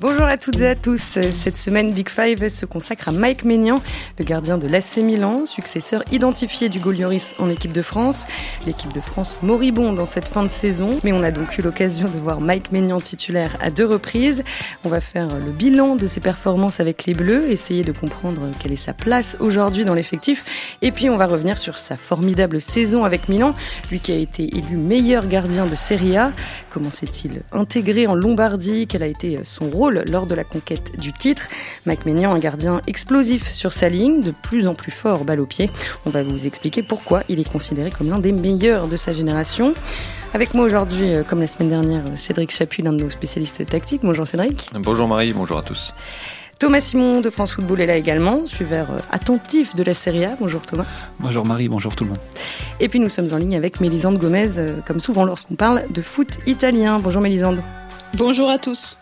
Bonjour à toutes et à tous. Cette semaine, Big Five se consacre à Mike Maignan, le gardien de l'AC Milan, successeur identifié du Golioris en équipe de France. L'équipe de France moribond dans cette fin de saison, mais on a donc eu l'occasion de voir Mike Maignan titulaire à deux reprises. On va faire le bilan de ses performances avec les Bleus, essayer de comprendre quelle est sa place aujourd'hui dans l'effectif, et puis on va revenir sur sa formidable saison avec Milan, lui qui a été élu meilleur gardien de Serie A. Comment s'est-il intégré en Lombardie? Quel a été son rôle lors de la conquête du titre. Mike Maignan, un gardien explosif sur sa ligne, de plus en plus fort balle au pied. On va vous expliquer pourquoi il est considéré comme l'un des meilleurs de sa génération. Avec moi aujourd'hui, euh, comme la semaine dernière, Cédric Chapuis, l'un de nos spécialistes tactiques. Bonjour Cédric. Bonjour Marie, bonjour à tous. Thomas Simon de France Football est là également, suiveur euh, attentif de la Serie A. Bonjour Thomas. Bonjour Marie, bonjour tout le monde. Et puis nous sommes en ligne avec Mélisande Gomez, euh, comme souvent lorsqu'on parle de foot italien. Bonjour Mélisande. Bonjour à tous.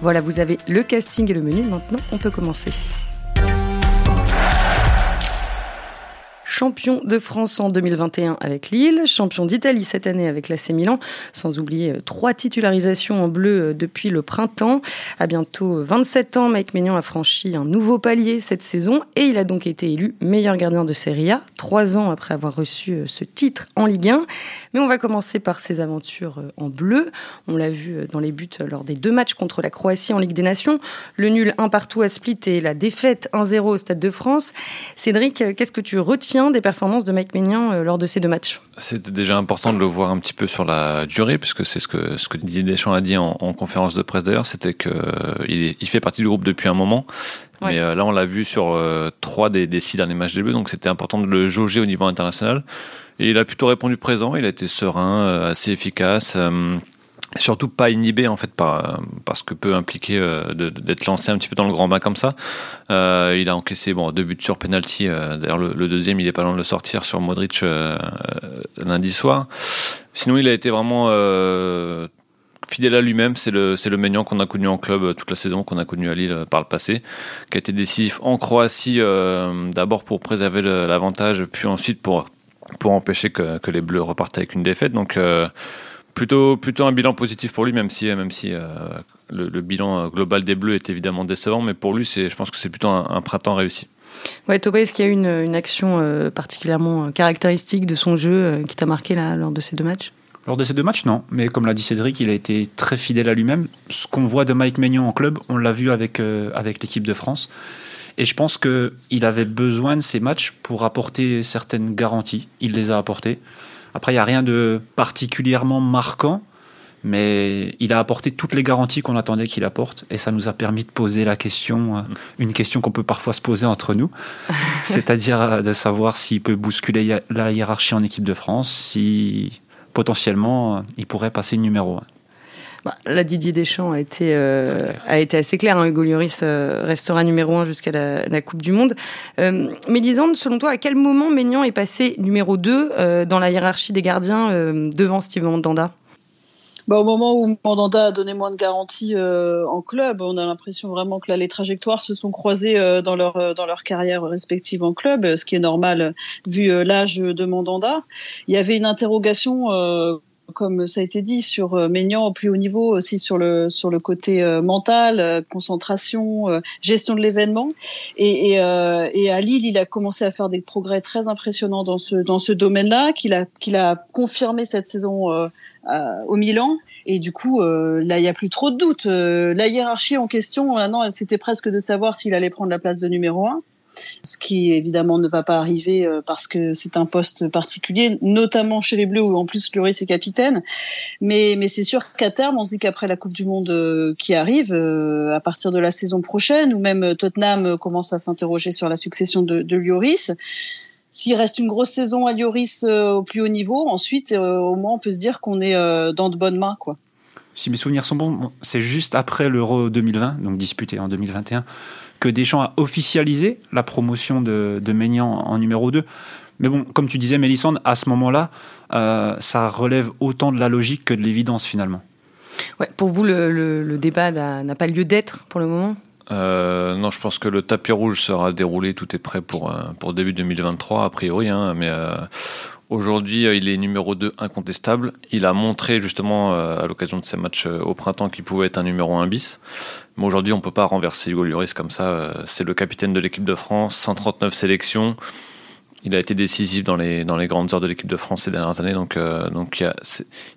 Voilà, vous avez le casting et le menu. Maintenant, on peut commencer. Champion de France en 2021 avec Lille, champion d'Italie cette année avec l'AC Milan, sans oublier euh, trois titularisations en bleu euh, depuis le printemps. À bientôt 27 ans, Mike Maignan a franchi un nouveau palier cette saison et il a donc été élu meilleur gardien de Serie A, trois ans après avoir reçu euh, ce titre en Ligue 1. Mais on va commencer par ses aventures en bleu. On l'a vu dans les buts lors des deux matchs contre la Croatie en Ligue des Nations, le nul 1 partout à Split et la défaite 1-0 au Stade de France. Cédric, qu'est-ce que tu retiens des performances de Mike Maignan euh, lors de ces deux matchs C'était déjà important de le voir un petit peu sur la durée, puisque c'est ce que, ce que Didier Deschamps a dit en, conférence de presse d'ailleurs, c'était qu'il il fait partie du groupe depuis un moment. Mais euh, là, on l'a vu sur euh, trois des, des, six derniers matchs des Bleus, donc c'était important de le jauger au niveau international. Et il a plutôt répondu présent, il a été serein, assez efficace surtout pas inhibé en fait par, ce que peut impliquer euh, d'être lancé un petit peu dans le grand bain comme ça. Euh, il a encaissé bon deux buts sur penalty. Euh, d'ailleurs le, deuxième il est pas loin de le sortir sur Modric lundi soir. Sinon il a été vraiment fidèle à lui-même. C'est le c'est le Maignan qu'on a connu en club toute la saison, qu'on a connu à Lille par le passé, qui a été décisif en Croatie d'abord pour préserver l'avantage, puis ensuite pour pour empêcher que, que les Bleus repartent avec une défaite. Donc plutôt, plutôt un bilan positif pour lui, même si, même si euh, le, bilan euh, global des Bleus est évidemment décevant, mais pour lui, je pense que c'est plutôt un, printemps réussi. Ouais, Thomas, est-ce qu'il y a une, une action euh, particulièrement caractéristique de son jeu qui t'a marqué là, lors de ces deux matchs? Lors de ces deux matchs, non. Mais comme l'a dit Cédric, il a été très fidèle à lui-même. Ce qu'on voit de Mike Maignan en club, on l'a vu avec, avec l'équipe de France. Et je pense qu'il avait besoin de ces matchs pour apporter certaines garanties. Il les a apportées. Après, il n'y a rien de particulièrement marquant, mais il a apporté toutes les garanties qu'on attendait qu'il apporte, et ça nous a permis de poser la question, euh, une question qu'on peut parfois se poser entre nous, c'est-à-dire euh, de savoir s'il peut bousculer la hiérarchie en équipe de France, si potentiellement euh, il pourrait passer numéro 1. Bah, la Didier Deschamps a été, euh, a été assez clair. Hein. Hugo Lloris euh, restera numéro un jusqu'à la, Coupe du Monde. Euh, Mélisande, selon toi, à quel moment Maignan est passé numéro 2 euh, dans la hiérarchie des gardiens devant Steven Mandanda? Bah, au moment où Mandanda a donné moins de garanties en club, on a l'impression vraiment que là, les trajectoires se sont croisées dans leur dans leur carrière respective en club, ce qui est normal vu l'âge de Mandanda. Il y avait une interrogation comme ça a été dit, sur euh, Maignan au plus haut niveau, aussi sur le sur le côté euh, mental, euh, concentration, gestion de l'événement. Et, et, et, à Lille, il a commencé à faire des progrès très impressionnants dans ce dans ce domaine-là, qu'il a qu'il a confirmé cette saison au Milan. Et du coup, là, il n'y a plus trop de doutes. la hiérarchie en question, maintenant, c'était presque de savoir s'il allait prendre la place de numéro un ce qui évidemment ne va pas arriver euh, parce que c'est un poste particulier, notamment chez les Bleus où en plus Lloris est capitaine. Mais, c'est sûr qu'à terme, on se dit qu'après la Coupe du Monde euh, qui arrive, euh, à partir de la saison prochaine, ou même Tottenham commence à s'interroger sur la succession de, de Lloris, s'il reste une grosse saison à Lloris au plus haut niveau, ensuite, au moins, on peut se dire qu'on est dans de bonnes mains, quoi. Si mes souvenirs sont bons, c'est juste après l'Euro 2020, donc disputé en 2021 que Deschamps a officialisé la promotion de, de Maignan en numéro 2. Mais bon, comme tu disais, Mélissande, à ce moment-là, euh, ça relève autant de la logique que de l'évidence finalement. Ouais, pour vous, le, débat n'a pas lieu d'être pour le moment? Euh, non, je pense que le tapis rouge sera déroulé, tout est prêt pour, euh, pour début 2023, a priori. Hein, mais Aujourd'hui, il est numéro 2 incontestable. Il a montré justement à l'occasion de ses matchs au printemps qu'il pouvait être un numéro 1 bis. Mais aujourd'hui, on ne peut pas renverser Hugo Lloris comme ça. C'est le capitaine de l'équipe de France, 139 sélections. Il a été décisif dans les, dans les grandes heures de l'équipe de France ces dernières années. Donc, euh, donc il,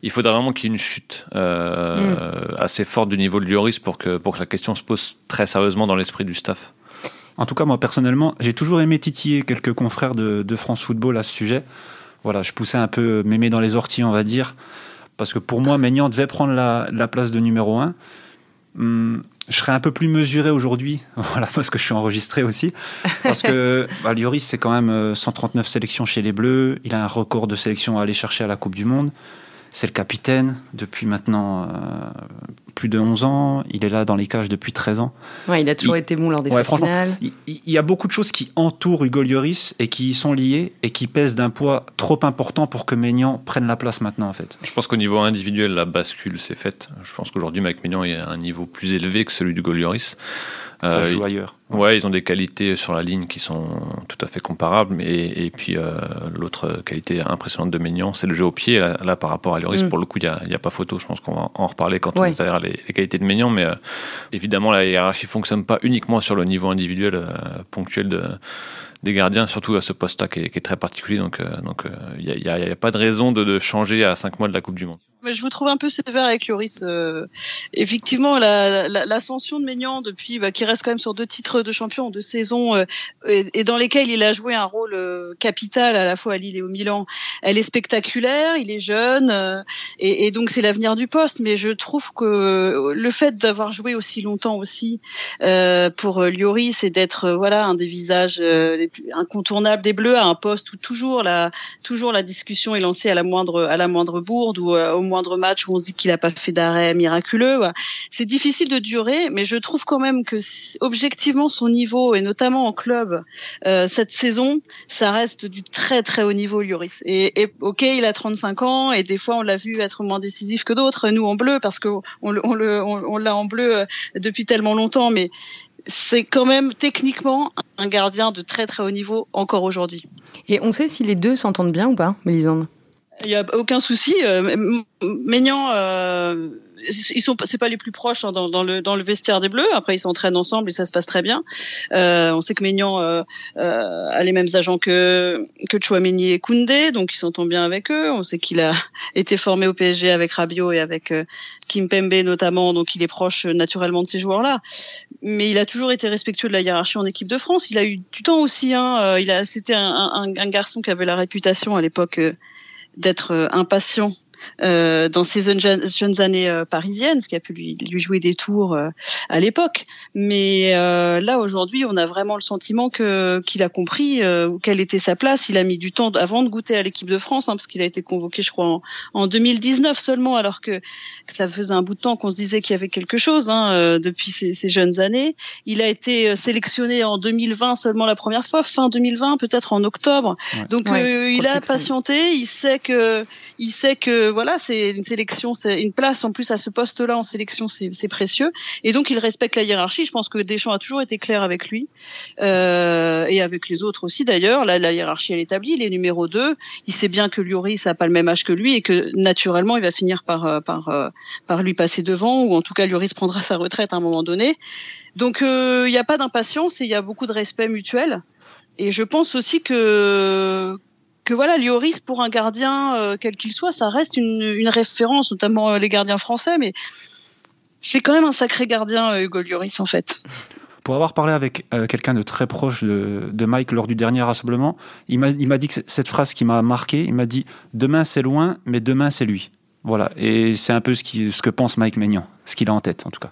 il faudrait vraiment qu'il y ait une chute euh, mm. assez forte du niveau de Lloris pour que, pour que la question se pose très sérieusement dans l'esprit du staff. En tout cas, moi personnellement, j'ai toujours aimé titiller quelques confrères de, de, France Football à ce sujet. Voilà, je poussais un peu mémé dans les orties, on va dire. Parce que pour moi, Maignan devait prendre la, la place de numéro 1 je serais un peu plus mesuré aujourd'hui, voilà, parce que je suis enregistré aussi. Parce que bah, Lloris, c'est quand même 139 euh, sélections chez les Bleus. Il a un record de sélections à aller chercher à la Coupe du Monde. C'est le capitaine depuis maintenant euh, plus de 11 ans. Il est là dans les cages depuis 13 ans. Ouais, il a toujours été bon lors des ouais, finales. Il, y a beaucoup de choses qui entourent Hugo Lloris et qui y sont liées et qui pèsent d'un poids trop important pour que Maignan prenne la place maintenant, en fait. Je pense qu'au niveau individuel, la bascule s'est faite. Je pense qu'aujourd'hui, Mike Maignan est à un niveau plus élevé que celui d'Hugo Lloris. Ça euh, joue ailleurs. Ouais, ils ont des qualités sur la ligne qui sont tout à fait comparables. Mais, et puis euh, l'autre qualité impressionnante de Maignan, c'est le jeu au pied. Là, par rapport à Lloris, mm. pour le coup, il n'y a, a, pas photo. Je pense qu'on va en reparler quand on verra les, les, qualités de Maignan. Mais euh, évidemment, la hiérarchie fonctionne pas uniquement sur le niveau individuel ponctuel de des gardiens, surtout à ce poste-là qui, qui, est très particulier. Donc, donc, il n'y a, a, pas de raison de, de, changer à 5 mois de la Coupe du Monde. Mais je vous trouve un peu sévère avec Lloris. Euh, effectivement, l'ascension la, de Maignan depuis, bah, qui reste quand même sur deux titres de champion, deux saisons, euh, et, dans lesquelles il a joué un rôle euh, capital à la fois à Lille et au Milan, elle est spectaculaire. Il est jeune, euh, et, et, donc c'est l'avenir du poste. Mais je trouve que le fait d'avoir joué aussi longtemps aussi pour Lloris et d'être voilà un des visages les plus incontournables des Bleus à un poste où toujours la toujours la discussion est lancée à la moindre à la moindre bourde ou au moindre match où on se dit qu'il n'a pas fait d'arrêt miraculeux. C'est difficile de durer, mais je trouve quand même que objectivement son niveau, et notamment en club, euh, cette saison, ça reste du très très haut niveau, Lloris. Et, ok, il a 35 ans, et des fois on l'a vu être moins décisif que d'autres, nous en bleu, parce on, on l'a en bleu euh, depuis tellement longtemps, mais c'est quand même techniquement un gardien de très très haut niveau encore aujourd'hui. Et on sait si les deux s'entendent bien ou pas, Mélisande? Il n'y a aucun souci. Euh, Maignan, euh, ils sont, c'est pas les plus proches hein, dans, le dans le vestiaire des Bleus. Après, ils s'entraînent ensemble et ça se passe très bien. Euh, on sait que Maignan euh, euh, a les mêmes agents que que Chouameni et Koundé, donc ils s'entendent bien avec eux. On sait qu'il a été formé au PSG avec Rabiot et avec euh, Kim Pembe notamment, donc il est proche naturellement de ces joueurs-là. Mais il a toujours été respectueux de la hiérarchie en équipe de France. Il a eu du temps aussi. Hein. Il a, c'était un, un, un, garçon qui avait la réputation à l'époque d'être euh, impatient euh, dans ses jeunes, années euh, parisiennes, ce qui a pu lui, lui jouer des tours euh, à l'époque. Mais là aujourd'hui, on a vraiment le sentiment que qu'il a compris quelle était sa place. Il a mis du temps avant de goûter à l'équipe de France, hein, parce qu'il a été convoqué, je crois, en, en 2019 seulement, alors que, ça faisait un bout de temps qu'on se disait qu'il y avait quelque chose hein, depuis ces, ces, jeunes années. Il a été sélectionné en 2020 seulement la première fois, fin 2020, peut-être en octobre. Donc il a patienté. Il sait que il sait que voilà, c'est une sélection, c'est une place en plus à ce poste-là en sélection, c'est précieux. Et donc il respecte la hiérarchie. Je pense que Deschamps a toujours été clair avec lui euh, et avec les autres aussi d'ailleurs. La, la hiérarchie elle est établie. Il est numéro 2. Il sait bien que Lloris n'a pas le même âge que lui et que naturellement il va finir par euh, par euh, par lui passer devant ou en tout cas Lloris prendra sa retraite à un moment donné. Donc euh, il n'y a pas d'impatience et il y a beaucoup de respect mutuel. Et je pense aussi que que voilà, Lloris pour un gardien euh, quel qu'il soit, ça reste une, une référence, notamment euh, les gardiens français, mais c'est quand même un sacré gardien euh, Hugo Lloris en fait. Pour avoir parlé avec quelqu'un de très proche de, de, Mike lors du dernier rassemblement, il m'a dit que cette phrase qui m'a marqué, il m'a dit demain c'est loin, mais demain c'est lui. Voilà, et c'est un peu ce, que pense Mike Maignan, ce qu'il a en tête en tout cas.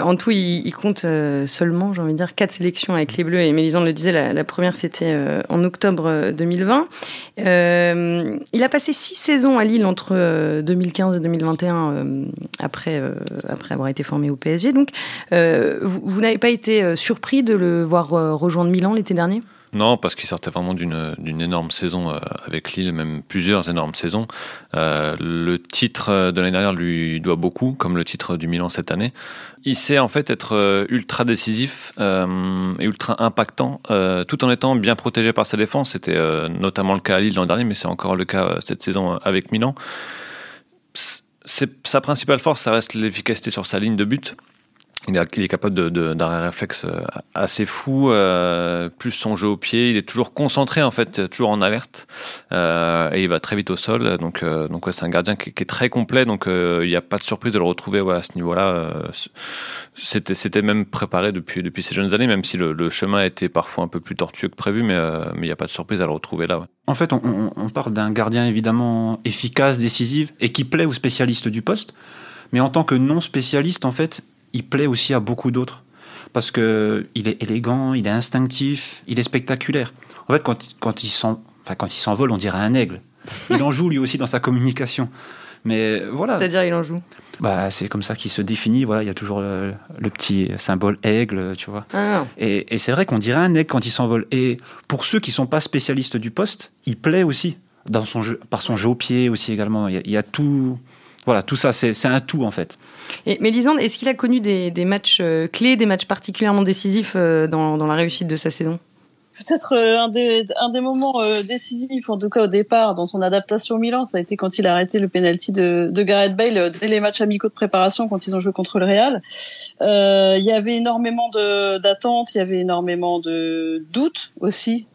En tout, il, compte euh, seulement, j'ai envie de dire, quatre sélections avec les Bleus. Et Mélisande le disait, la, première c'était euh, en octobre 2020. Euh, il a passé six saisons à Lille entre 2015 et 2021 après après avoir été formé au PSG. Donc, vous n'avez pas été surpris de le voir rejoindre Milan l'été dernier? Non, parce qu'il sortait vraiment d'une énorme saison euh, avec Lille, même plusieurs énormes saisons. Euh, le titre de l'année dernière lui doit beaucoup, comme le titre du Milan cette année. Il sait en fait être euh, ultra décisif et ultra impactant, tout en étant bien protégé par sa défense. C'était notamment le cas à Lille l'an dernier, mais c'est encore le cas cette saison avec Milan. Sa principale force, ça reste l'efficacité sur sa ligne de but il est, capable d'arrêt réflexe euh, assez fou, euh, plus son jeu au pied, il est toujours concentré en fait, toujours en alerte, euh, et il va très vite au sol. Donc, donc c'est un gardien qui, est très complet, donc il n'y a pas de surprise de le retrouver à ce niveau-là. c'était, c'était même préparé depuis, depuis ces jeunes années, même si le, chemin était parfois un peu plus tortueux que prévu, mais il n'y a pas de surprise à le retrouver là. En fait, on, on parle d'un gardien évidemment efficace, décisif, et qui plaît aux spécialistes du poste. Mais en tant que non spécialiste, en fait, il plaît aussi à beaucoup d'autres. Parce qu'il est élégant, il est instinctif, il est spectaculaire. En fait, quand, quand il s'envole, on dirait un aigle. Il en joue lui aussi dans sa communication. Mais voilà. C'est-à-dire, il en joue bah, C'est comme ça qu'il se définit. Voilà, il y a toujours le, petit symbole aigle, tu vois. Ah. Et, c'est vrai qu'on dirait un aigle quand il s'envole. Et pour ceux qui ne sont pas spécialistes du poste, il plaît aussi. Dans son jeu, par son jeu au pied aussi également. il y a tout, voilà, tout ça, c'est un tout en fait. Et, mais Lisande, est-ce qu'il a connu des, matchs euh, clés, des matchs particulièrement décisifs euh, dans, la réussite de sa saison? Peut-être euh, un, des, un des moments décisifs, en tout cas au départ, dans son adaptation au Milan, ça a été quand il a arrêté le penalty de, de Gareth Bale dès les matchs amicaux de préparation quand ils ont joué contre le Real. il y avait énormément d'attentes, il y avait énormément de doutes aussi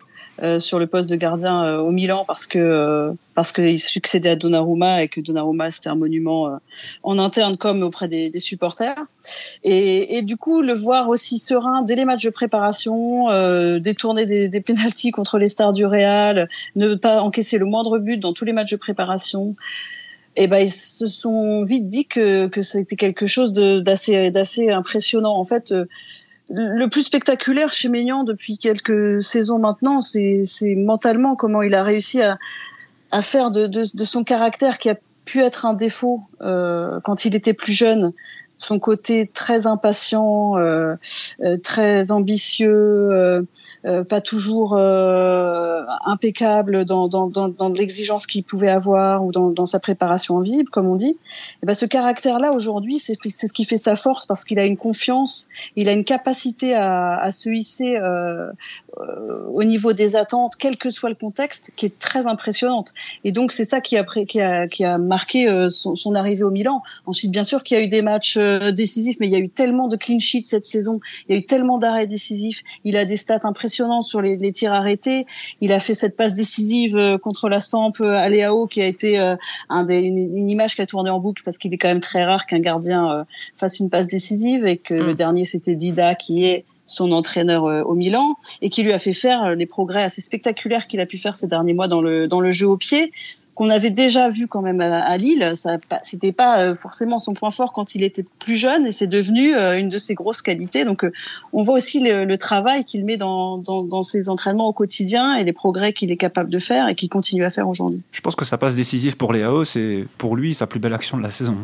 euh, sur le poste de gardien euh, au Milan parce que euh, parce qu'il succédait à Donnarumma et que Donnarumma c'était un monument en interne comme auprès des, des supporters. Et, et, du coup le voir aussi serein dès les matchs de préparation détourner des, des pénalties contre les stars du Real ne pas encaisser le moindre but dans tous les matchs de préparation et eh ben ils se sont vite dit que que c'était quelque chose d'assez d'assez impressionnant. En fait le plus spectaculaire chez Maignan depuis quelques saisons maintenant, c'est mentalement comment il a réussi à, à faire de, de, de, son caractère qui a pu être un défaut euh, quand il était plus jeune, son côté très impatient, euh, euh, très ambitieux, euh, pas toujours impeccable dans, dans, dans, dans l'exigence qu'il pouvait avoir ou dans, sa préparation en visible, comme on dit. Et eh ben ce caractère-là aujourd'hui, c'est ce qui fait sa force parce qu'il a une confiance, il a une capacité à, à se hisser au niveau des attentes, quel que soit le contexte, qui est très impressionnante. Et donc c'est ça qui a, qui a, qui a marqué son, son arrivée au Milan. Ensuite, bien sûr qu'il y a eu des matchs euh, décisif, mais il y a eu tellement de clean sheets cette saison, il y a eu tellement d'arrêts décisifs, il a des stats impressionnantes sur les, tirs arrêtés, il a fait cette passe décisive euh, contre la Samp euh, à Léao qui a été un des, une, image qui a tourné en boucle parce qu'il est quand même très rare qu'un gardien fasse une passe décisive et que le mm. dernier c'était Dida qui est son entraîneur au Milan et qui lui a fait faire les progrès assez spectaculaires qu'il a pu faire ces derniers mois dans le dans le jeu au pied qu'on avait déjà vu quand même à, Lille. Ça, c'était pas euh, forcément son point fort quand il était plus jeune, et c'est devenu euh, une de ses grosses qualités. Donc, euh, on voit aussi le, travail qu'il met dans, dans, ses entraînements au quotidien et les progrès qu'il est capable de faire et qu'il continue à faire aujourd'hui. Je pense que ça passe décisif pour Léao. C'est pour lui sa plus belle action de la saison.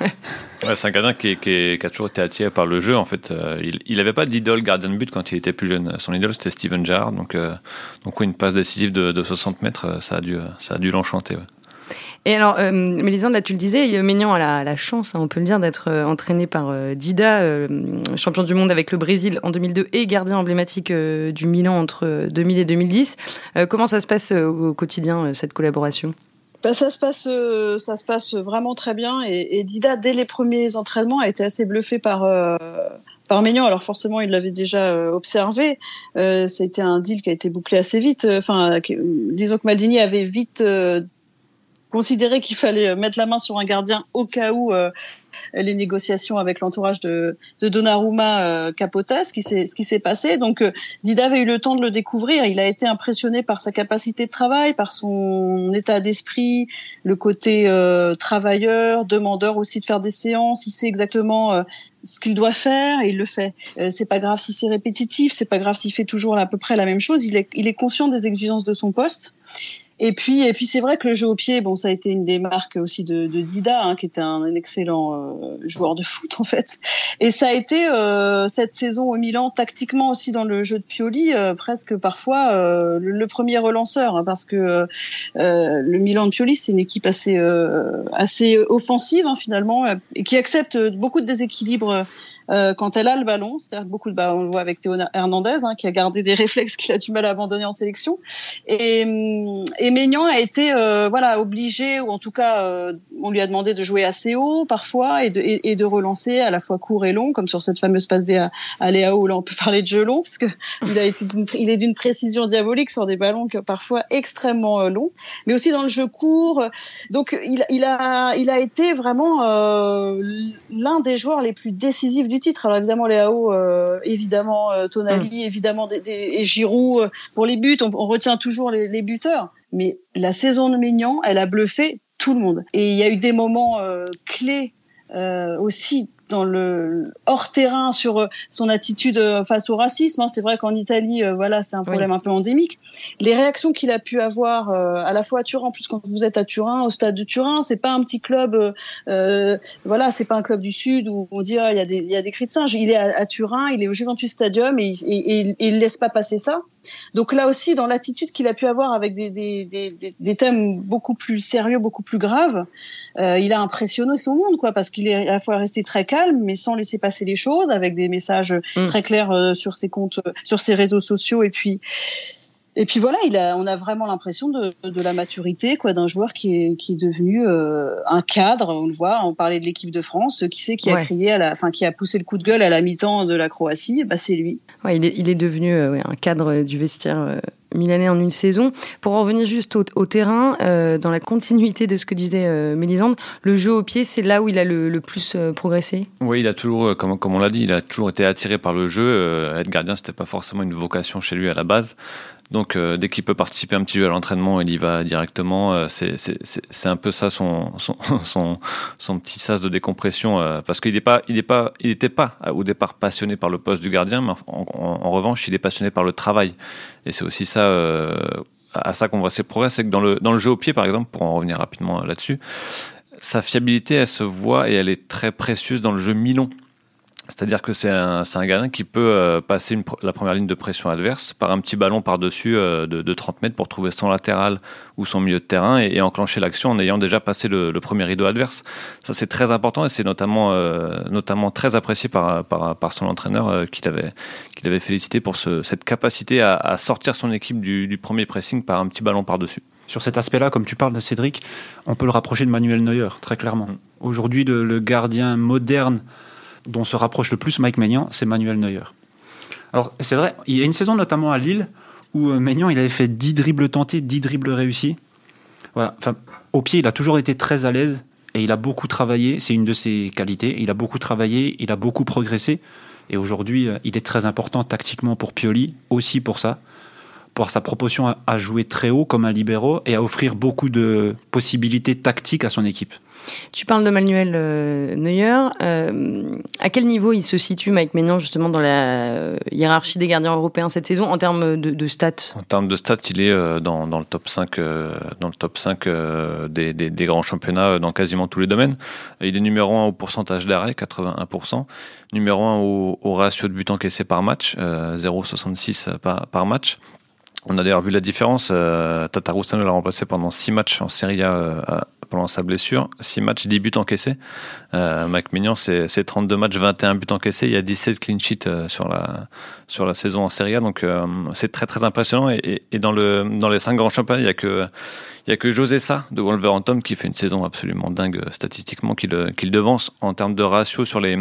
c'est un gardien qui, a toujours été attiré par le jeu. En fait, il n'avait pas d'idole gardien de but quand il était plus jeune. Son idole, c'était Steven Gerrard. Donc, donc une passe décisive de, de 60 mètres, ça a dû, ça a dû l'enchanter. Et alors, euh, Mélisande, là, tu le disais, Ménian a la, chance, hein, on peut le dire, d'être euh, entraîné par euh, Dida, euh, champion du monde avec le Brésil en 2002 et gardien emblématique du Milan entre 2000 et 2010. comment ça se passe au quotidien, cette collaboration? Bah, ça se passe, ça se passe vraiment très bien. Et, Dida, dès les premiers entraînements, a été assez bluffé par par Ménian. Alors forcément, il l'avait déjà observé. Euh, ça a été un deal qui a été bouclé assez vite. Enfin, disons que Maldini avait vite considéré qu'il fallait euh, mettre la main sur un gardien au cas où euh, les négociations avec l'entourage de, de Donnarumma euh, capotaient, ce qui s'est ce qui s'est passé. Donc euh, Dida avait eu le temps de le découvrir. Il a été impressionné par sa capacité de travail, par son état d'esprit, le côté travailleur, demandeur aussi de faire des séances. Il sait exactement ce qu'il doit faire et il le fait. c'est pas grave si c'est répétitif, c'est pas grave s'il fait toujours à peu près la même chose. Il est, il est conscient des exigences de son poste Et puis, et puis c'est vrai que le jeu au pied, bon, ça a été une des marques aussi de, de Dida, hein, qui était un, excellent euh, joueur de foot en fait. Et ça a été euh, cette saison au Milan, tactiquement aussi dans le jeu de Pioli, euh, presque parfois le, premier relanceur, hein, parce que le Milan de Pioli, c'est une équipe assez assez offensive hein, finalement, et qui accepte beaucoup de déséquilibres euh, quand elle a le ballon. C'est-à-dire beaucoup de, bah, on le voit avec Théo Hernandez, hein, qui a gardé des réflexes qu'il a du mal à abandonner en sélection. Et, hum, et Maignan a été euh, voilà obligé, ou en tout cas, euh, on lui a demandé de jouer assez haut parfois et de, relancer à la fois court et long, comme sur cette fameuse passe D à, où là on peut parler de jeu long, parce que il a été il est d'une précision diabolique sur des ballons que parfois extrêmement longs, mais aussi dans le jeu court. Donc il a il a été vraiment l'un des joueurs les plus décisifs du titre. Alors évidemment Léao, euh, évidemment euh, Tonali, mm. évidemment des, et Giroud euh, pour les buts. On, retient toujours les, buteurs, mais la saison de Maignan, elle a bluffé tout le monde. Et il y a eu des moments clés aussi dans le hors terrain sur euh, son attitude euh, face au racisme. Hein. C'est vrai qu'en Italie, euh, voilà, c'est un problème un peu endémique. Les réactions qu'il a pu avoir à la fois à Turin, plus quand vous êtes à Turin, au stade de Turin, c'est pas un petit club, euh, voilà, c'est pas un club du sud où on dit ah, il y a des il y a des cris de singe. Il est à, Turin, il est au Juventus Stadium et, et, il laisse pas passer ça. Donc là aussi, dans l'attitude qu'il a pu avoir avec des, des, des, des, thèmes beaucoup plus sérieux, beaucoup plus graves, euh, il a impressionné son monde, quoi, parce qu'il est à la fois resté très calme, mais sans laisser passer les choses, avec des messages mm. très clairs euh, sur ses comptes, euh, sur ses réseaux sociaux, et puis et puis voilà, il a, on a vraiment l'impression de, de, la maturité quoi d'un joueur qui est, qui est devenu euh, un cadre. On le voit, on parlait de l'équipe de France. Qui c'est qui a crié à la, enfin qui a poussé le coup de gueule à la mi-temps de la Croatie? Bah c'est lui. Ouais, il est, il est devenu euh, un cadre du vestiaire euh, milanais en une saison. Pour en revenir juste au, au terrain, euh, dans la continuité de ce que disait euh, Mélisande, le jeu au pied, c'est là où il a le, le plus euh, progressé? Oui, il a toujours, comme, comme on l'a dit, il a toujours été attiré par le jeu. être gardien, c'était pas forcément une vocation chez lui à la base. Donc euh, dès qu'il peut participer un petit peu à l'entraînement, il y va directement. Euh, c'est un peu ça son, son, son, petit sas de décompression euh, parce qu'il n'est pas, il pas, il n'était pas au départ passionné par le poste du gardien, mais en, revanche, il est passionné par le travail. Et c'est aussi ça à ça qu'on voit ses progrès, c'est que dans le, dans le jeu au pied, par exemple, pour en revenir rapidement là-dessus, sa fiabilité, elle se voit et elle est très précieuse dans le jeu mi-long. C'est-à-dire que c'est un, un gardien qui peut euh, passer une, la première ligne de pression adverse par un petit ballon par-dessus euh, de, de, 30 mètres pour trouver son latéral ou son milieu de terrain et, enclencher l'action en ayant déjà passé le, premier rideau adverse. Ça, c'est très important et c'est notamment, euh, notamment très apprécié par, par, par son entraîneur qui l'avait avait félicité pour ce, cette capacité à, à, sortir son équipe du, du premier pressing par un petit ballon par-dessus sur cet aspect-là, comme tu parles de Cédric, on peut le rapprocher de Manuel Neuer, très clairement. Mm. Aujourd'hui, le, le, gardien moderne dont se rapproche le plus Mike Maignan, c'est Manuel Neuer. Alors, c'est vrai, il y a une saison notamment à Lille où euh, Maignan il avait fait 10 dribbles tentés, 10 dribbles réussis. Voilà. Enfin, au pied, il a toujours été très à l'aise et il a beaucoup travaillé. C'est une de ses qualités. Il a beaucoup travaillé, il a beaucoup progressé. Et aujourd'hui, euh, il est très important tactiquement pour Pioli, aussi pour ça, pour sa proportion à jouer très haut comme un libéraux et à offrir beaucoup de possibilités tactiques à son équipe. Tu parles de Manuel euh, Neuer. Euh, à quel niveau il se situe, Mike Maignan, justement, dans la euh, hiérarchie des gardiens européens cette saison, en termes de, stats? En termes de stats, il est dans, le top 5, dans le top 5 des, grands championnats dans quasiment tous les domaines. Il est numéro 1 au pourcentage d'arrêt, 81%. Numéro 1 au, au ratio de buts encaissés par match, 0,66 par, par match. On a d'ailleurs vu la différence. Euh, Tatarusano l'a remplacé pendant 6 matchs en Serie A pendant sa blessure. 6 matchs, 10 buts encaissés. Euh, Mac Mignon, c'est 32 matchs, 21 buts encaissés. Il y a 17 clean sheets euh, sur, la, sur la saison en Serie A. Donc euh, c'est très très impressionnant. Et, dans, le, dans les 5 grands championnats, il n'y a que... Il a que José Sa de Wolverhampton qui fait une saison absolument dingue statistiquement, qui devance en termes de ratio sur les,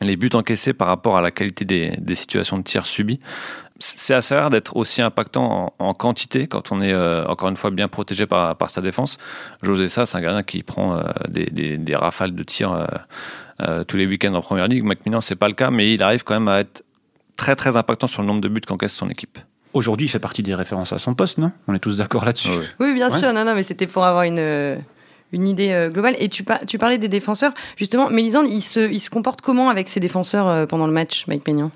les buts encaissés par rapport à la qualité des, des situations de tir subies c'est assez rare d'être aussi impactant en, quantité quand on est euh, encore une fois bien protégé par, par sa défense. José ça, c'est un gardien qui prend euh, des, des, des, rafales de tir euh, tous les week-ends en première ligue. Macmillan, c'est pas le cas, mais il arrive quand même à être très très impactant sur le nombre de buts qu'encaisse son équipe. Aujourd'hui, il fait partie des références à son poste, non? On est tous d'accord là-dessus. Oui. bien sûr, non, non, mais c'était pour avoir une une idée globale. Et tu, tu parlais des défenseurs. Justement, Mélisande, il se, il se comporte comment avec ses défenseurs pendant le match, Mike Peignan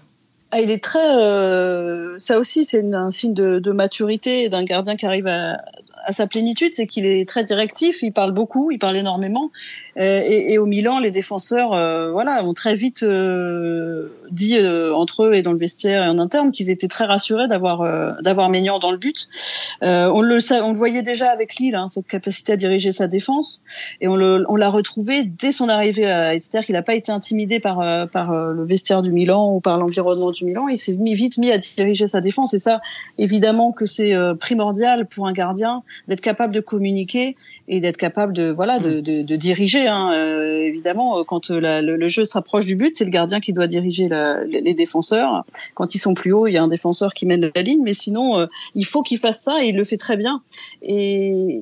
ah, il est très. Euh, ça aussi, c'est un signe de, maturité d'un gardien qui arrive à sa plénitude, c'est qu'il est très directif, il parle beaucoup, il parle énormément. Euh, et, et, au Milan, les défenseurs, euh, voilà, ont très vite euh, dit entre eux et dans le vestiaire et en interne qu'ils étaient très rassurés d'avoir d'avoir Maignan dans le but. on le on le voyait déjà avec Lille, hein, cette capacité à diriger sa défense, et on le on l'a retrouvé dès son arrivée à c'est-à-dire qu'il n'a pas été intimidé par par le vestiaire du Milan ou par l'environnement du Milan. Il s'est mis vite mis à diriger sa défense, et ça, évidemment que c'est primordial pour un gardien d'être capable de communiquer et d'être capable de voilà de, de, de diriger. Hein. Euh, évidemment, quand euh, le, jeu se rapproche du but, c'est le gardien qui doit diriger les défenseurs. Quand ils sont plus hauts, il y a un défenseur qui mène la ligne, mais sinon, euh, il faut qu'il fasse ça et il le fait très bien. Et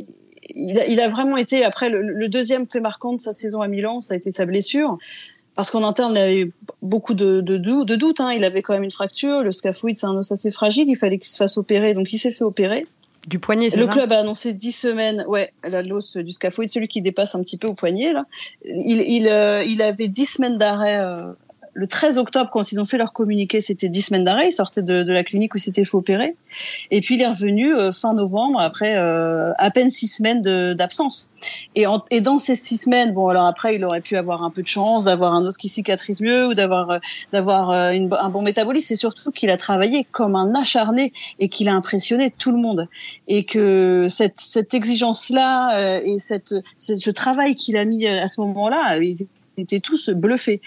il a, il a vraiment été après le, deuxième fait marquant de sa saison à Milan, ça a été sa blessure parce qu'en interne, il avait beaucoup de, de, de doutes. Hein. Il avait quand même une fracture. Le scaphoïde, c'est un os assez fragile. Il fallait qu'il se fasse opérer. Donc, il s'est fait opérer. Du poignet, c'est Le club a annoncé 10 semaines, ouais, l'os du scaphoïde, celui qui dépasse un petit peu au poignet, là. Il, il, euh, il avait 10 semaines d'arrêt euh, le 13 octobre, quand ils ont fait leur communiqué, c'était 10 semaines d'arrêt. Il sortait de, la clinique où s'était fait opérer. Et puis, il est revenu euh, fin novembre, après euh, à peine six semaines d'absence. Et, et dans ces six semaines, bon, alors après, il aurait pu avoir un peu de chance d'avoir un os qui cicatrise mieux ou d'avoir euh, d'avoir un bon métabolisme. C'est surtout qu'il a travaillé comme un acharné et qu'il a impressionné tout le monde. Et que cette, cette exigence-là et cette, ce travail qu'il a mis à ce moment-là, étaient tous bluffés.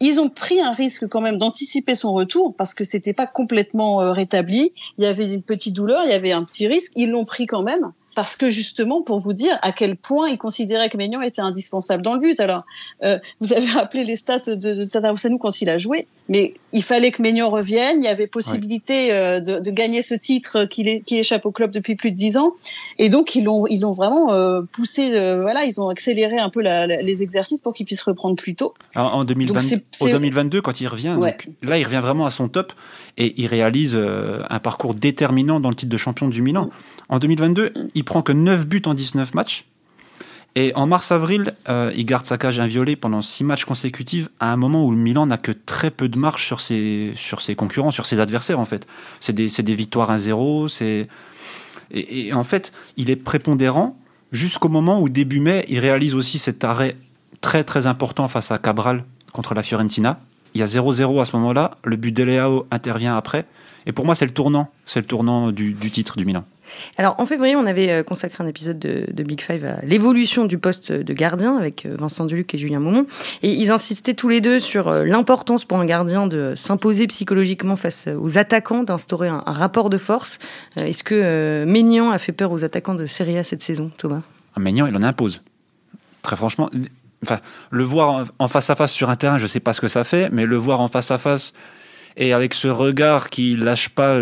Ils ont pris un risque quand même d'anticiper son retour parce que c'était pas complètement euh, rétabli. Il y avait une petite douleur, il y avait un petit risque. Ils l'ont pris quand même parce que justement pour vous dire à quel point il considérait que Maignan était indispensable dans le but. Alors, euh, vous avez rappelé les stats de, de Tata quand il a joué, mais il fallait que Maignan revienne. Il y avait possibilité euh, de, de, gagner ce titre qui, qui, échappe au club depuis plus de dix ans, et donc ils l'ont ils l'ont vraiment euh, poussé. Voilà, ils ont accéléré un peu la, les exercices pour qu'il puisse reprendre plus tôt. en 2020, au 2022, quand il revient, donc, là il revient vraiment à son top et il réalise un parcours déterminant dans le titre de champion du Milan. En 2022, il prend que 9 buts en 19 matchs. Et en mars-avril, euh, il garde sa cage inviolée pendant 6 matchs consécutifs à un moment où le Milan n'a que très peu de marge sur ses, sur ses concurrents, sur ses adversaires en fait. C'est des, des, victoires 1-0. Et, et en fait, il est prépondérant jusqu'au moment où début mai, il réalise aussi cet arrêt très très important face à Cabral contre la Fiorentina. Il y a 0-0 à ce moment-là. Le but de Leao intervient après. Et pour moi, c'est le tournant. C'est le tournant du, du titre du Milan. Alors en février, on avait euh, consacré un épisode de, Big Five à l'évolution du poste de gardien avec euh, Vincent Duluc et Julien Maumont. Et ils insistaient tous les deux sur euh, l'importance pour un gardien de s'imposer psychologiquement face aux attaquants, d'instaurer un, rapport de force. Est-ce que Maignan a fait peur aux attaquants de Serie A cette saison, Thomas? Ah, Maignan, il en impose. Très franchement, enfin, le voir en face à face sur un terrain, je ne sais pas ce que ça fait, mais le voir en face à face et avec ce regard qui lâche pas,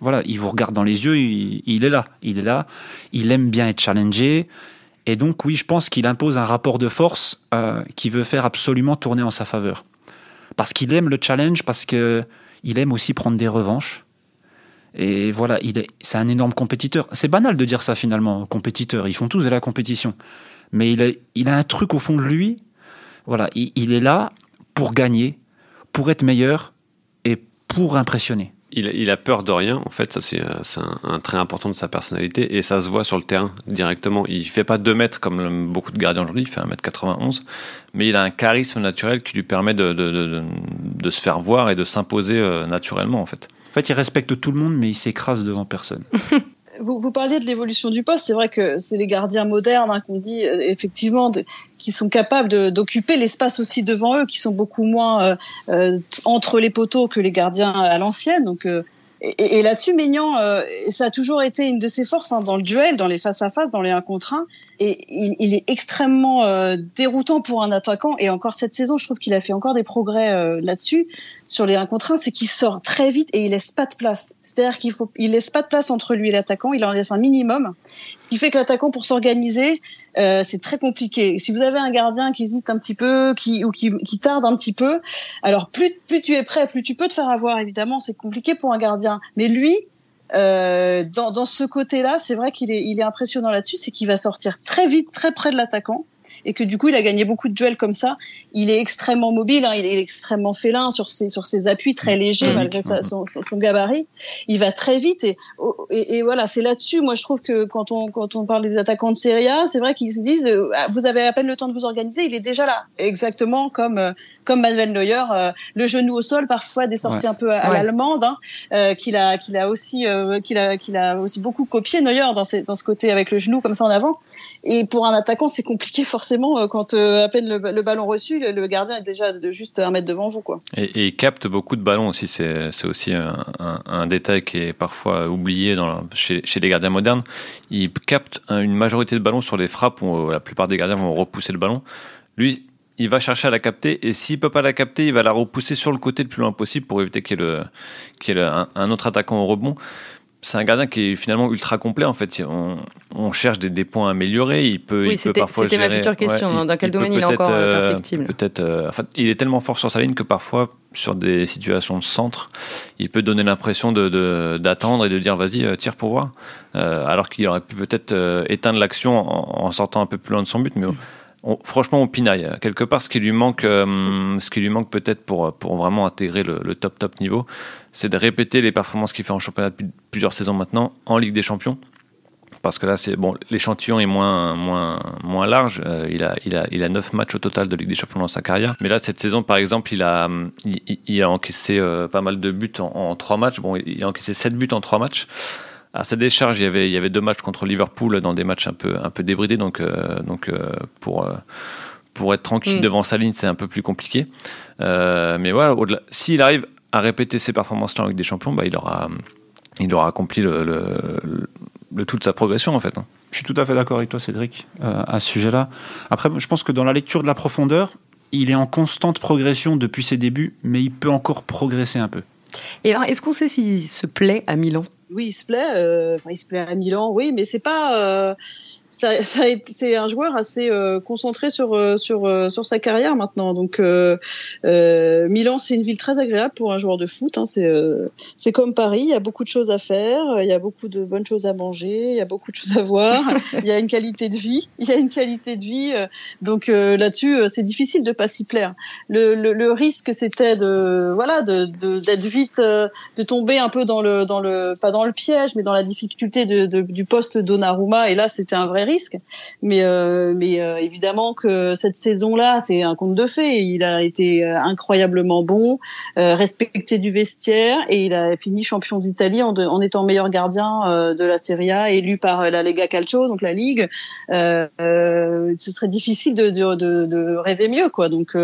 voilà, il vous regarde dans les yeux, il, est là, il est là, il aime bien être challengé, et donc oui, je pense qu'il impose un rapport de force euh, qui veut faire absolument tourner en sa faveur, parce qu'il aime le challenge, parce que il aime aussi prendre des revanches. Et voilà, il est, c'est un énorme compétiteur. C'est banal de dire ça finalement, compétiteur. Ils font tous de la compétition, mais il a, il a un truc au fond de lui. Voilà, il est là pour gagner, pour être meilleur, pour impressionner. Il, a peur de rien, en fait, ça c'est un, trait important de sa personnalité et ça se voit sur le terrain directement. Il fait pas 2 mètres comme beaucoup de gardiens aujourd'hui, il fait 1m91, mais il a un charisme naturel qui lui permet de, de, se faire voir et de s'imposer euh, naturellement en fait. En fait, il respecte tout le monde, mais il s'écrase devant personne. vous, parliez de l'évolution du poste. C'est vrai que c'est les gardiens modernes hein, qu'on dit euh, effectivement qui sont capables d'occuper l'espace aussi devant eux, qui sont beaucoup moins euh, euh, entre les poteaux que les gardiens à l'ancienne. Donc et, et là-dessus, Maignan, ça a toujours été une de ses forces hein, dans le duel, dans les face à face, dans les 1 contre 1. Et il, est extrêmement déroutant pour un attaquant. Et encore cette saison, je trouve qu'il a fait encore des progrès là-dessus sur les 1 contre 1, c'est qu'il sort très vite et il laisse pas de place. C'est-à-dire qu'il faut, il laisse pas de place entre lui et l'attaquant, il en laisse un minimum. Ce qui fait que l'attaquant, pour s'organiser, euh, c'est très compliqué. Si vous avez un gardien qui hésite un petit peu, qui, ou qui, qui tarde un petit peu, alors plus, plus tu es prêt, plus tu peux te faire avoir, évidemment, c'est compliqué pour un gardien. Mais lui, euh, dans, dans ce côté-là, c'est vrai qu'il est, il est impressionnant là-dessus, c'est qu'il va sortir très vite, très près de l'attaquant et que du coup il a gagné beaucoup de duels comme ça. Il est extrêmement mobile, hein, il est extrêmement félin sur ses sur ses appuis très légers malgré son, son, gabarit. Il va très vite et et, voilà c'est là-dessus. Moi je trouve que quand on quand on parle des attaquants de Serie A, c'est vrai qu'ils se disent euh, ah, vous avez à peine le temps de vous organiser, il est déjà là, exactement comme euh, comme Manuel Neuer, euh, le genou au sol, parfois des sorties un peu à, l'allemande, hein, euh, qu'il a, qu'il a aussi, euh, qu'il a, qu'il a aussi beaucoup copié Neuer dans, dans ce côté avec le genou comme ça en avant. Et pour un attaquant, c'est compliqué forcément quand à peine le, ballon reçu, le, gardien est déjà de juste un mètre devant vous, quoi. Et, il capte beaucoup de ballons aussi. C'est, c'est aussi un, détail qui est parfois oublié dans chez, chez les gardiens modernes. Il capte une majorité de ballons sur les frappes où la plupart des gardiens vont repousser le ballon. Lui, il va chercher à la capter et s'il peut pas la capter, il va la repousser sur le côté le plus loin possible pour éviter qu'il y ait, le, qu'il y ait un, autre attaquant au rebond. C'est un gardien qui est finalement ultra complet en fait. On, cherche des, des, points améliorés. Il peut, oui, il peut parfois C'était ma future question. dans quel domaine il est encore euh, euh, perfectible Peut-être. Euh, il est tellement fort sur sa ligne que parfois, sur des situations de centre, il peut donner l'impression de, d'attendre et de dire vas-y tire pour voir, alors qu'il aurait pu peut-être éteindre l'action en, sortant un peu plus loin de son but. Mais franchement, on pinaille. Quelque part, ce qui lui manque, euh, manque peut-être pour, pour vraiment intégrer le, top top niveau, c'est de répéter les performances qu'il fait en championnat depuis plusieurs saisons maintenant en Ligue des Champions. Parce que là, c'est bon, l'échantillon est moins moins moins large. Euh, il a il a il a neuf matchs au total de Ligue des Champions dans sa carrière. Mais là, cette saison, par exemple, il a il, a encaissé euh, pas mal de buts en, trois matchs. Bon, il a encaissé sept buts en trois matchs à sa décharge, il y avait, il y avait deux matchs contre Liverpool dans des matchs un peu, un peu débridés. Donc, euh, donc euh, pour, euh, pour être tranquille mm. devant sa ligne, c'est un peu plus compliqué. mais voilà, s'il arrive à répéter ces performances-là avec des champions, bah, il, aura, il aura accompli le, le, tout de sa progression en fait. Hein. Je suis tout à fait d'accord avec toi, Cédric, à ce sujet-là. Après, je pense que dans la lecture de la profondeur, il est en constante progression depuis ses débuts, mais il peut encore progresser un peu. Et alors, est-ce qu'on sait s'il se plaît à Milan? Oui, il se plaît. Euh, il se plaît à Milan, oui, mais c'est pas. Euh, ça, ça c'est un joueur assez euh, concentré sur euh, sur euh, sur sa carrière maintenant. Donc Milan, c'est une ville très agréable pour un joueur de foot. Hein. C'est c'est comme Paris. Il y a beaucoup de choses à faire. Il y a beaucoup de bonnes choses à manger. Il y a beaucoup de choses à voir. il y a une qualité de vie. Il y a une qualité de vie. Donc là-dessus, c'est difficile de pas s'y plaire. Le, le, le risque, c'était de voilà de d'être vite de tomber un peu dans le dans le pas dans le piège, mais dans la difficulté de, de du poste Donnarumma. Et là, c'était un vrai risque. Mais, euh, euh, évidemment que cette saison-là, c'est un conte de fées. Il a été euh, incroyablement bon, respecté du vestiaire, et il a fini champion d'Italie en, étant meilleur gardien de la Serie A, élu par la Lega Calcio, donc la ligue. ce serait difficile de, rêver mieux, quoi. Donc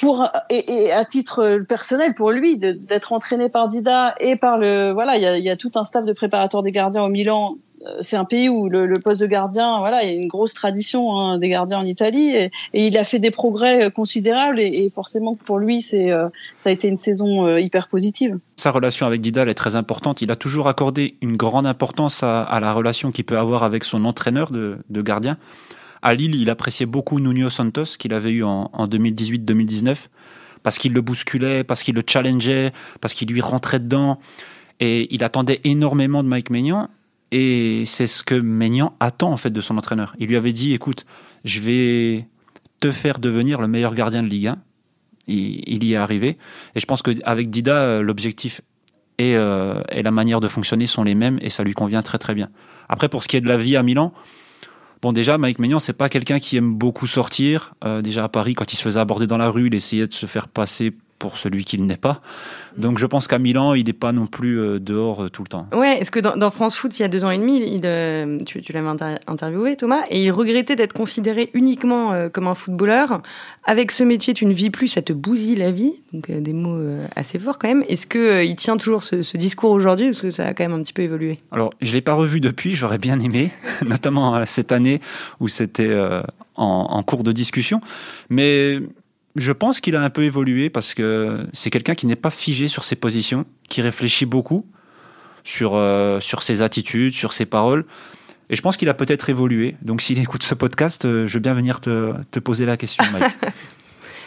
pour et, à titre personnel pour lui d'être entraîné par Dida et par le voilà il y a, tout un staff de préparateurs des gardiens au Milan c'est un pays où le, poste de gardien, voilà, il y a une grosse tradition hein, des gardiens en Italie, et, il a fait des progrès euh, considérables, et, forcément pour lui, c'est euh, ça a été une saison hyper positive. Sa relation avec Didal est très importante. Il a toujours accordé une grande importance à, la relation qu'il peut avoir avec son entraîneur de, gardien. À Lille, il appréciait beaucoup Nuno Santos qu'il avait eu en, en 2018-2019 parce qu'il le bousculait, parce qu'il le challengeait, parce qu'il lui rentrait dedans. Et il attendait énormément de Mike Maignan. Et c'est ce que Maignan attend en fait de son entraîneur. Il lui avait dit écoute, je vais te faire devenir le meilleur gardien de Ligue 1. Il, y est arrivé. Et je pense qu'avec Dida, euh, l'objectif euh, et, la manière de fonctionner sont les mêmes et ça lui convient très très bien. Après, pour ce qui est de la vie à Milan, bon déjà, Mike Maignan, c'est pas quelqu'un qui aime beaucoup sortir. Euh, déjà à Paris, quand il se faisait aborder dans la rue, il essayait de se faire passer pour celui qu'il n'est pas. Donc je pense qu'à Milan, il n'est pas non plus euh, dehors euh, tout le temps. Ouais, est-ce que dans, France Foot, il y a deux ans et demi, il, euh, tu, tu l'avais interviewé, Thomas, et il regrettait d'être considéré uniquement comme un footballeur. Avec ce métier, tu ne vis plus, ça te bousille la vie. Donc des mots assez forts quand même. Est-ce qu'il tient toujours ce, discours aujourd'hui, parce que ça a quand même un petit peu évolué? Alors, je ne l'ai pas revu depuis, j'aurais bien aimé, notamment cette année où c'était en, en cours de discussion. Mais je pense qu'il a un peu évolué parce que c'est quelqu'un qui n'est pas figé sur ses positions, qui réfléchit beaucoup sur, euh, ses attitudes, sur ses paroles. Et je pense qu'il a peut-être évolué. Donc s'il écoute ce podcast, euh, je veux bien venir te, te poser la question, Mike.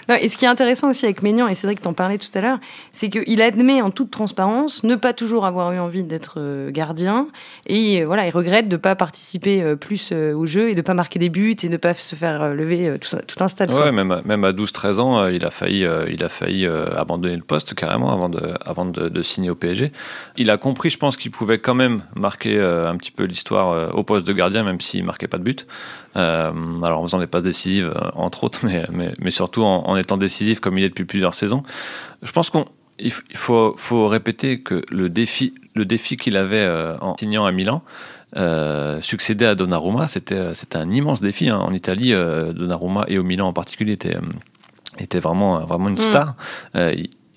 et ce qui est intéressant aussi avec Maignan, et Cédric t'en parlait tout à l'heure, c'est qu'il admet en toute transparence ne pas toujours avoir eu envie d'être euh, gardien, et euh, voilà, il regrette de ne pas participer euh, plus au jeu et de ne pas marquer des buts et de ne pas se faire lever tout, un stade. Ouais, même, à 12-13 ans, il a failli, il a failli abandonner le poste carrément avant de, avant de, de signer au PSG. Il a compris, je pense, qu'il pouvait quand même marquer un petit peu l'histoire au poste de gardien, même s'il marquait pas de but. Euh, alors en faisant des passes décisives, euh, entre autres, mais, mais, mais surtout en, en, étant décisif comme il est depuis plusieurs saisons. Je pense qu'on il faut, faut répéter que le défi, le défi qu'il avait euh, en signant à Milan, euh, succéder à Donnarumma, c'était c'était un immense défi hein. en Italie. Euh, Donnarumma et au Milan en particulier était était vraiment vraiment une mm. star. Euh,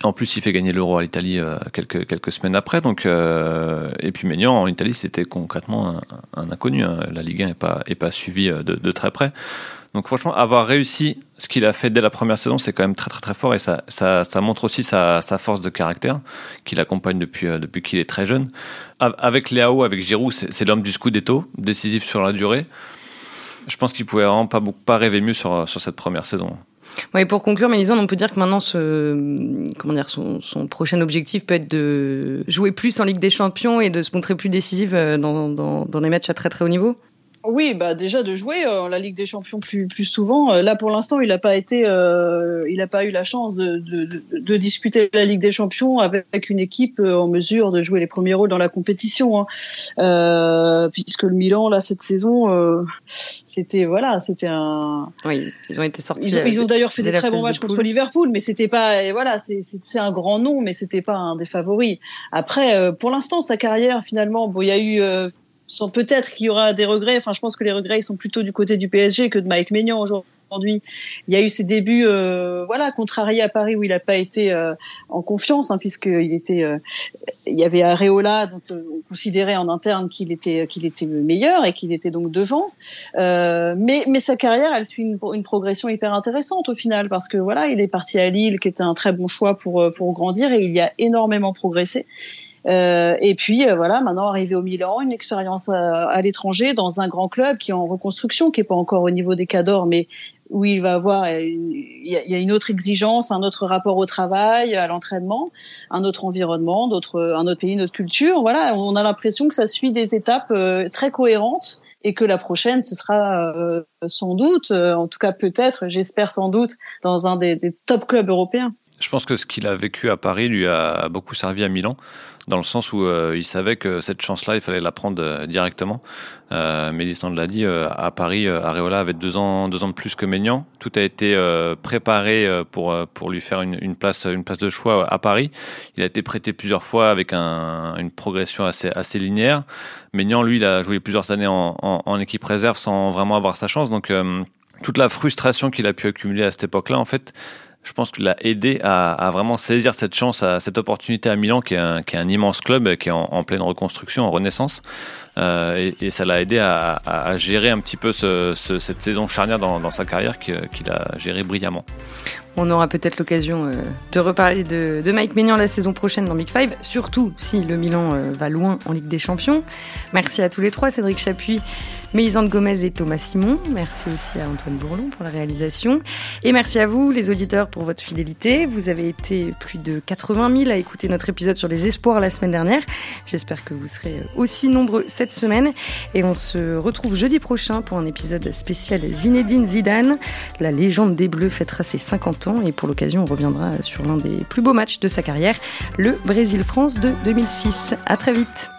en plus, il fait gagner l'euro à l'Italie euh, quelques, semaines après. Donc, euh, et puis Maignan, en Italie, c'était concrètement un, inconnu. Hein. La Ligue 1 n'est pas, suivie euh, de, très près. Donc franchement, avoir réussi ce qu'il a fait dès la première saison, c'est quand même très très très fort et ça, montre aussi sa, force de caractère qu'il accompagne depuis, qu'il est très jeune. Avec Léao, avec Giroud, c'est l'homme du scudetto, décisif sur la durée. Je pense qu'il pouvait vraiment pas, rêver mieux sur cette première saison. Ouais, pour conclure, Mélisande, on peut dire que maintenant, ce, son, prochain objectif peut être de jouer plus en Ligue des Champions et de se montrer plus décisive euh, dans les matchs à très très haut niveau? Oui, bah déjà de jouer euh, la Ligue des Champions plus plus souvent. Euh, là pour l'instant, il n'a pas été, euh, il n'a pas eu la chance de, de, de, de, disputer la Ligue des Champions avec une équipe euh, en mesure de jouer les premiers rôles dans la compétition, hein. euh, puisque le Milan là cette saison, euh, c'était voilà, c'était un. Oui, ils ont été sortis. Ils ont, ils ont d'ailleurs fait des très bons matchs contre Liverpool, mais c'était pas, voilà, c'est un grand nom, mais c'était pas un des favoris. Après, pour l'instant, sa carrière finalement, bon, il y a eu sans peut-être qu'il y aura des regrets. Enfin, je pense que les regrets ils sont plutôt du côté du PSG que de Mike Maignan aujourd'hui. Il y a eu ses débuts, euh, voilà, contrariés à Paris où il n'a pas été euh, en confiance, hein, puisqu'il était, euh, il y avait Areola dont euh, on considérait en interne qu'il était qu'il était le meilleur et qu'il était donc devant. Euh, mais mais sa carrière, elle suit une, une, progression hyper intéressante au final parce que voilà, il est parti à Lille, qui était un très bon choix pour pour grandir et il y a énormément progressé. Euh, et puis euh, voilà, maintenant arrivé au Milan, une expérience à, à l'étranger dans un grand club qui est en reconstruction, qui est pas encore au niveau des cadors, mais où il va avoir, il y, a une autre exigence, un autre rapport au travail, à l'entraînement, un autre environnement, d'autres, un autre pays, une autre culture. Voilà, on a l'impression que ça suit des étapes euh, très cohérentes et que la prochaine, ce sera euh, sans doute, euh, en tout cas peut-être, j'espère sans doute, dans un des, des top clubs européens. Je pense que ce qu'il a vécu à Paris lui a beaucoup servi à Milan dans le sens où euh, il savait que cette chance-là, il fallait la prendre euh, directement. Euh, Mélissande l'a dit, euh, à Paris, Areola avait deux ans, de plus que Maignan. Tout a été préparé pour lui faire une, place, de choix à Paris. Il a été prêté plusieurs fois avec un, une progression assez linéaire. Maignan, lui, il a joué plusieurs années en équipe réserve sans vraiment avoir sa chance. Donc toute la frustration qu'il a pu accumuler à cette époque-là, en fait, je pense qu'il l'a aidé à, vraiment saisir cette chance, cette opportunité à Milan, qui est un, immense club, qui est en, pleine reconstruction, en renaissance. Euh, et, ça l'a aidé à, gérer un petit peu ce, ce, cette saison charnière dans, sa carrière qu'il a géré brillamment. On aura peut-être l'occasion euh, de reparler de, Mike Maignan la saison prochaine dans Big Five, surtout si le Milan euh, va loin en Ligue des Champions. Merci à tous les trois, Cédric Chapuis, Mélisande Gomez et Thomas Simon. Merci aussi à Antoine Bourlon pour la réalisation. Et merci à vous, les auditeurs, pour votre fidélité. Vous avez été plus de 80 000 à écouter notre épisode sur les espoirs la semaine dernière. J'espère que vous serez aussi nombreux cette semaine. Et on se retrouve jeudi prochain pour un épisode spécial Zinedine Zidane. La légende des Bleus fêtera ses 50 ans et pour l'occasion, on reviendra sur l'un des plus beaux matchs de sa carrière, le Brésil-France de 2006. À très vite.